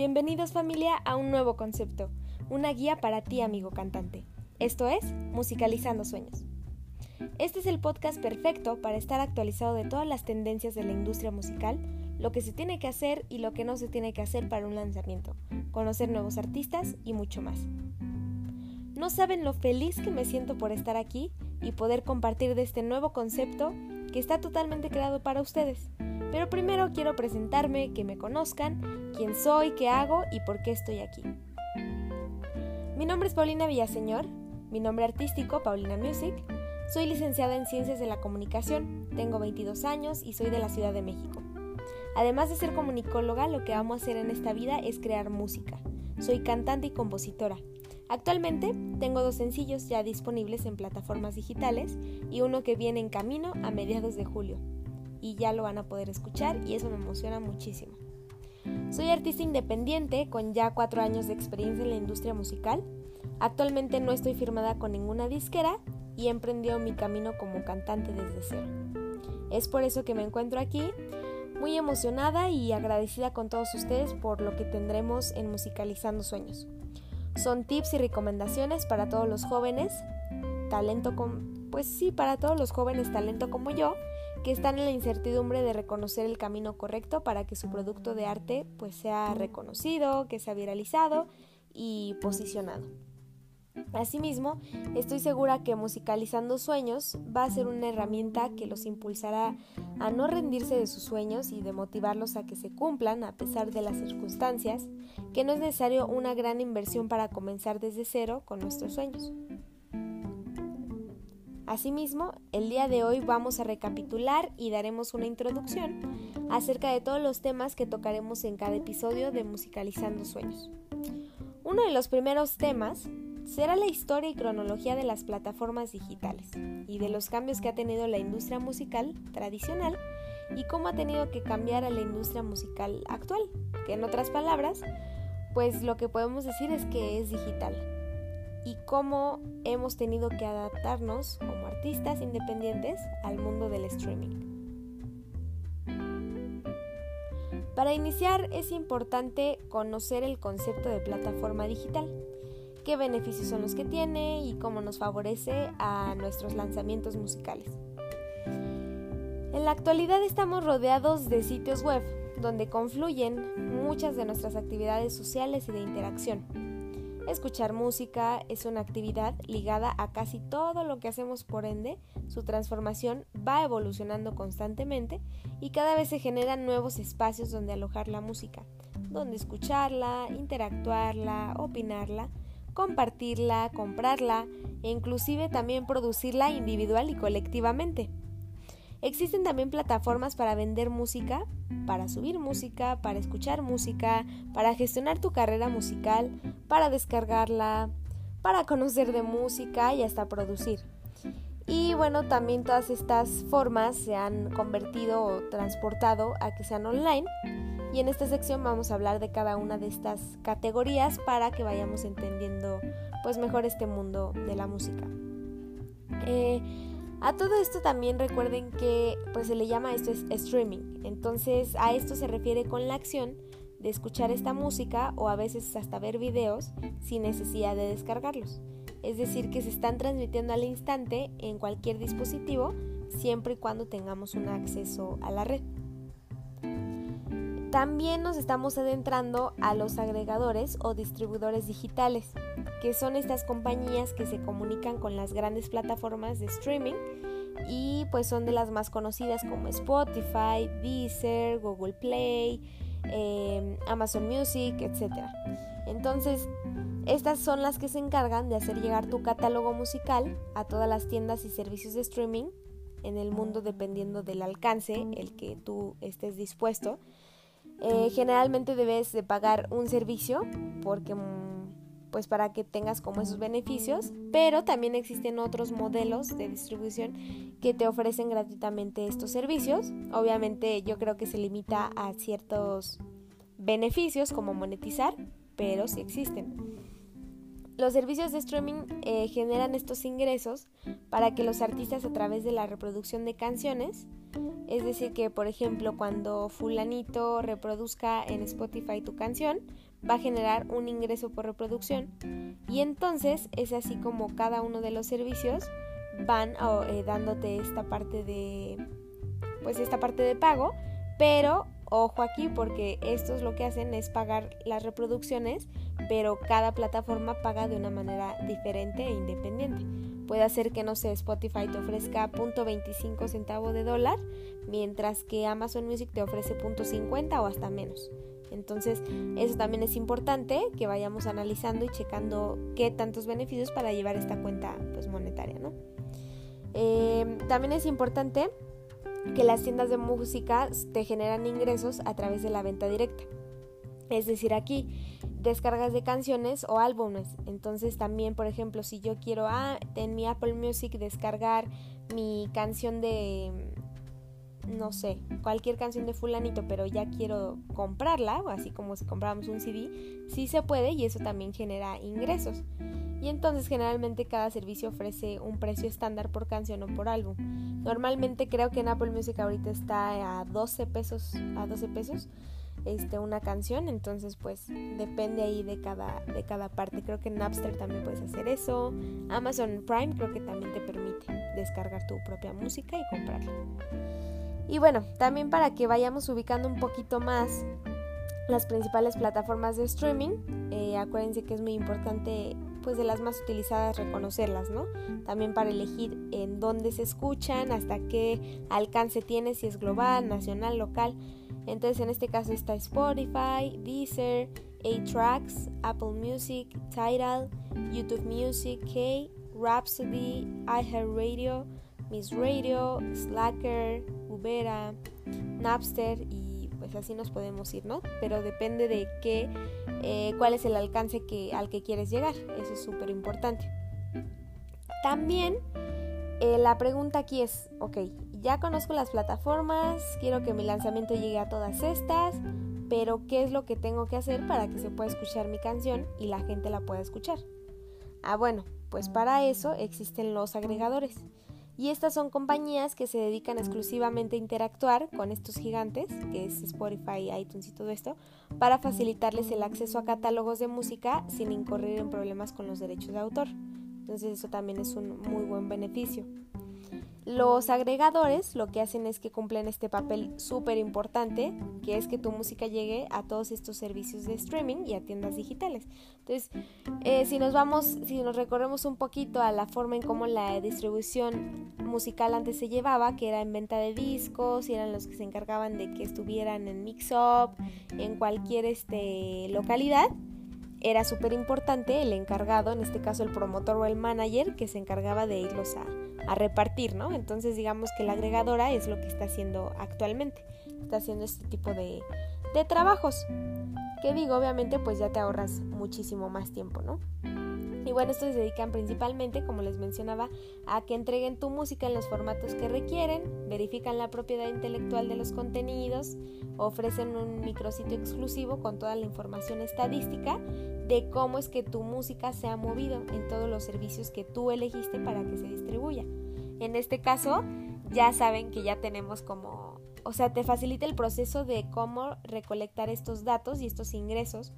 Bienvenidos familia a un nuevo concepto, una guía para ti amigo cantante. Esto es Musicalizando Sueños. Este es el podcast perfecto para estar actualizado de todas las tendencias de la industria musical, lo que se tiene que hacer y lo que no se tiene que hacer para un lanzamiento, conocer nuevos artistas y mucho más. No saben lo feliz que me siento por estar aquí y poder compartir de este nuevo concepto que está totalmente creado para ustedes. Pero primero quiero presentarme, que me conozcan, quién soy, qué hago y por qué estoy aquí. Mi nombre es Paulina Villaseñor, mi nombre artístico Paulina Music. Soy licenciada en Ciencias de la Comunicación, tengo 22 años y soy de la Ciudad de México. Además de ser comunicóloga, lo que amo hacer en esta vida es crear música. Soy cantante y compositora. Actualmente tengo dos sencillos ya disponibles en plataformas digitales y uno que viene en camino a mediados de julio y ya lo van a poder escuchar y eso me emociona muchísimo. Soy artista independiente con ya cuatro años de experiencia en la industria musical. Actualmente no estoy firmada con ninguna disquera y he emprendido mi camino como cantante desde cero. Es por eso que me encuentro aquí muy emocionada y agradecida con todos ustedes por lo que tendremos en Musicalizando Sueños. Son tips y recomendaciones para todos los jóvenes, talento con, pues sí, para todos los jóvenes talento como yo, que están en la incertidumbre de reconocer el camino correcto para que su producto de arte pues sea reconocido, que sea viralizado y posicionado. Asimismo, estoy segura que Musicalizando Sueños va a ser una herramienta que los impulsará a no rendirse de sus sueños y de motivarlos a que se cumplan a pesar de las circunstancias, que no es necesario una gran inversión para comenzar desde cero con nuestros sueños. Asimismo, el día de hoy vamos a recapitular y daremos una introducción acerca de todos los temas que tocaremos en cada episodio de Musicalizando Sueños. Uno de los primeros temas será la historia y cronología de las plataformas digitales y de los cambios que ha tenido la industria musical tradicional y cómo ha tenido que cambiar a la industria musical actual, que en otras palabras, pues lo que podemos decir es que es digital y cómo hemos tenido que adaptarnos como artistas independientes al mundo del streaming. Para iniciar es importante conocer el concepto de plataforma digital, qué beneficios son los que tiene y cómo nos favorece a nuestros lanzamientos musicales. En la actualidad estamos rodeados de sitios web donde confluyen muchas de nuestras actividades sociales y de interacción Escuchar música es una actividad ligada a casi todo lo que hacemos, por ende, su transformación va evolucionando constantemente y cada vez se generan nuevos espacios donde alojar la música, donde escucharla, interactuarla, opinarla, compartirla, comprarla e inclusive también producirla individual y colectivamente. Existen también plataformas para vender música, para subir música, para escuchar música, para gestionar tu carrera musical, para descargarla, para conocer de música y hasta producir. Y bueno, también todas estas formas se han convertido o transportado a que sean online. Y en esta sección vamos a hablar de cada una de estas categorías para que vayamos entendiendo pues mejor este mundo de la música. Eh, a todo esto también recuerden que pues se le llama esto es streaming. Entonces a esto se refiere con la acción de escuchar esta música o a veces hasta ver videos sin necesidad de descargarlos. Es decir, que se están transmitiendo al instante en cualquier dispositivo siempre y cuando tengamos un acceso a la red. También nos estamos adentrando a los agregadores o distribuidores digitales, que son estas compañías que se comunican con las grandes plataformas de streaming y pues son de las más conocidas como Spotify, Deezer, Google Play, em, Amazon Music, etc. Entonces, estas son las que se encargan de hacer llegar tu catálogo musical a todas las tiendas y servicios de streaming en el mundo dependiendo del alcance, el que tú estés dispuesto eh, generalmente debes de pagar un servicio porque mm, pues para que tengas como esos beneficios, pero también existen otros modelos de distribución que te ofrecen gratuitamente estos servicios. Obviamente yo creo que se limita a ciertos beneficios como monetizar, pero sí existen. Los servicios de streaming eh, generan estos ingresos para que los artistas a través de la reproducción de canciones, es decir, que por ejemplo cuando fulanito reproduzca en Spotify tu canción, va a generar un ingreso por reproducción. Y entonces es así como cada uno de los servicios van eh, dándote esta parte de pues esta parte de pago. Pero ojo aquí porque estos lo que hacen es pagar las reproducciones pero cada plataforma paga de una manera diferente e independiente. Puede hacer que no sé Spotify te ofrezca .25 centavo de dólar mientras que Amazon Music te ofrece .50 o hasta menos entonces, eso también es importante que vayamos analizando y checando qué tantos beneficios para llevar esta cuenta pues, monetaria, ¿no? Eh, también es importante que las tiendas de música te generan ingresos a través de la venta directa. Es decir, aquí descargas de canciones o álbumes. Entonces también, por ejemplo, si yo quiero ah, en mi Apple Music descargar mi canción de no sé, cualquier canción de fulanito, pero ya quiero comprarla, así como si compráramos un CD, sí se puede y eso también genera ingresos. Y entonces generalmente cada servicio ofrece un precio estándar por canción o por álbum. Normalmente creo que en Apple Music ahorita está a 12 pesos, a 12 pesos este, una canción, entonces pues depende ahí de cada, de cada parte. Creo que Napster también puedes hacer eso. Amazon Prime creo que también te permite descargar tu propia música y comprarla. Y bueno, también para que vayamos ubicando un poquito más las principales plataformas de streaming, eh, acuérdense que es muy importante pues de las más utilizadas reconocerlas, ¿no? También para elegir en dónde se escuchan, hasta qué alcance tiene, si es global, nacional, local. Entonces en este caso está Spotify, Deezer, A-Tracks, Apple Music, Tidal, YouTube Music, K, Rhapsody, iHeartRadio, Miss Radio, Slacker, Ubera, Napster y pues así nos podemos ir, ¿no? Pero depende de qué, eh, cuál es el alcance que, al que quieres llegar. Eso es súper importante. También eh, la pregunta aquí es, ok, ya conozco las plataformas, quiero que mi lanzamiento llegue a todas estas, pero ¿qué es lo que tengo que hacer para que se pueda escuchar mi canción y la gente la pueda escuchar? Ah, bueno, pues para eso existen los agregadores. Y estas son compañías que se dedican exclusivamente a interactuar con estos gigantes, que es Spotify, iTunes y todo esto, para facilitarles el acceso a catálogos de música sin incurrir en problemas con los derechos de autor. Entonces eso también es un muy buen beneficio. Los agregadores lo que hacen es que cumplen este papel súper importante, que es que tu música llegue a todos estos servicios de streaming y a tiendas digitales. Entonces, eh, si nos vamos, si nos recorremos un poquito a la forma en cómo la distribución musical antes se llevaba, que era en venta de discos, y eran los que se encargaban de que estuvieran en Mix Up, en cualquier este, localidad, era súper importante el encargado, en este caso el promotor o el manager, que se encargaba de irlos a a repartir, ¿no? Entonces digamos que la agregadora es lo que está haciendo actualmente, está haciendo este tipo de, de trabajos, que digo, obviamente pues ya te ahorras muchísimo más tiempo, ¿no? Y bueno, estos se dedican principalmente, como les mencionaba, a que entreguen tu música en los formatos que requieren, verifican la propiedad intelectual de los contenidos, ofrecen un micrositio exclusivo con toda la información estadística de cómo es que tu música se ha movido en todos los servicios que tú elegiste para que se distribuya. En este caso, ya saben que ya tenemos como, o sea, te facilita el proceso de cómo recolectar estos datos y estos ingresos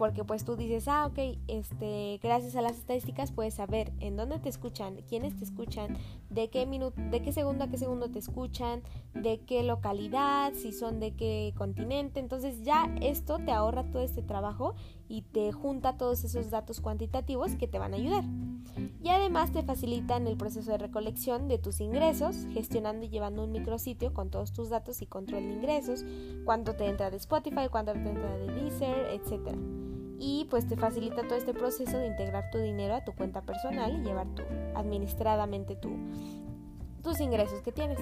porque pues tú dices, ah, ok, este, gracias a las estadísticas puedes saber en dónde te escuchan, quiénes te escuchan, de qué minuto, de qué segundo a qué segundo te escuchan, de qué localidad, si son de qué continente. Entonces ya esto te ahorra todo este trabajo y te junta todos esos datos cuantitativos que te van a ayudar. Y además te facilitan el proceso de recolección de tus ingresos, gestionando y llevando un micrositio con todos tus datos y control de ingresos, cuánto te entra de Spotify, cuánto te entra de Deezer, etcétera y pues te facilita todo este proceso de integrar tu dinero a tu cuenta personal y llevar tu, administradamente tu, tus ingresos que tienes.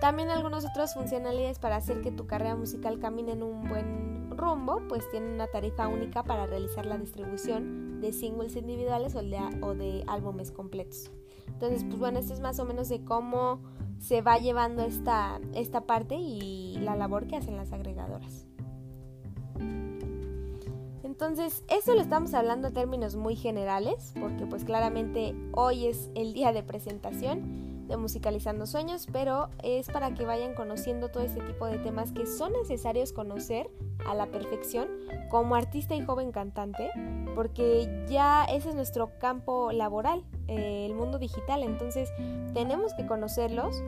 También algunas otras funcionalidades para hacer que tu carrera musical camine en un buen rumbo, pues tienen una tarifa única para realizar la distribución de singles individuales o de, álbumes completos. Entonces, pues bueno, esto es más o menos de cómo se va llevando esta, esta parte y la labor que hacen las agregadoras. Entonces, eso lo estamos hablando en términos muy generales, porque pues claramente hoy es el día de presentación de Musicalizando Sueños, pero es para que vayan conociendo todo este tipo de temas que son necesarios conocer a la perfección como artista y joven cantante, porque ya ese es nuestro campo laboral, eh, el mundo digital, entonces tenemos que conocerlos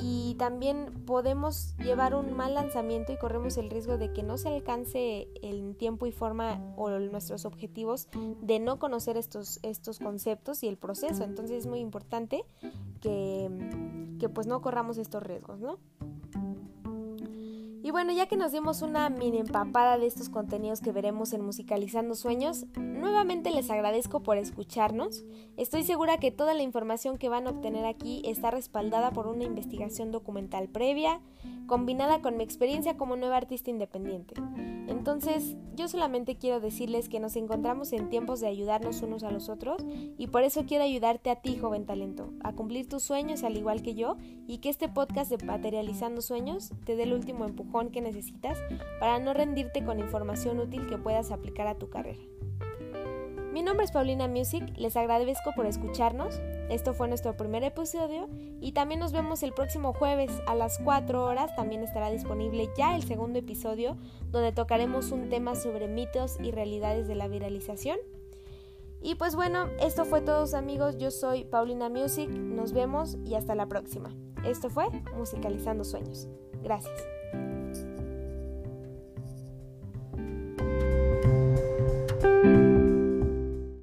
y también podemos llevar un mal lanzamiento y corremos el riesgo de que no se alcance el tiempo y forma o nuestros objetivos de no conocer estos, estos conceptos y el proceso. Entonces es muy importante que, que pues no corramos estos riesgos, ¿no? Y bueno, ya que nos dimos una mini empapada de estos contenidos que veremos en Musicalizando Sueños, nuevamente les agradezco por escucharnos. Estoy segura que toda la información que van a obtener aquí está respaldada por una investigación documental previa, combinada con mi experiencia como nueva artista independiente. Entonces, yo solamente quiero decirles que nos encontramos en tiempos de ayudarnos unos a los otros y por eso quiero ayudarte a ti, joven talento, a cumplir tus sueños al igual que yo y que este podcast de Materializando Sueños te dé el último empujón que necesitas para no rendirte con información útil que puedas aplicar a tu carrera. Mi nombre es Paulina Music, les agradezco por escucharnos. Esto fue nuestro primer episodio y también nos vemos el próximo jueves a las 4 horas. También estará disponible ya el segundo episodio donde tocaremos un tema sobre mitos y realidades de la viralización. Y pues bueno, esto fue todo amigos, yo soy Paulina Music, nos vemos y hasta la próxima. Esto fue Musicalizando Sueños. Gracias.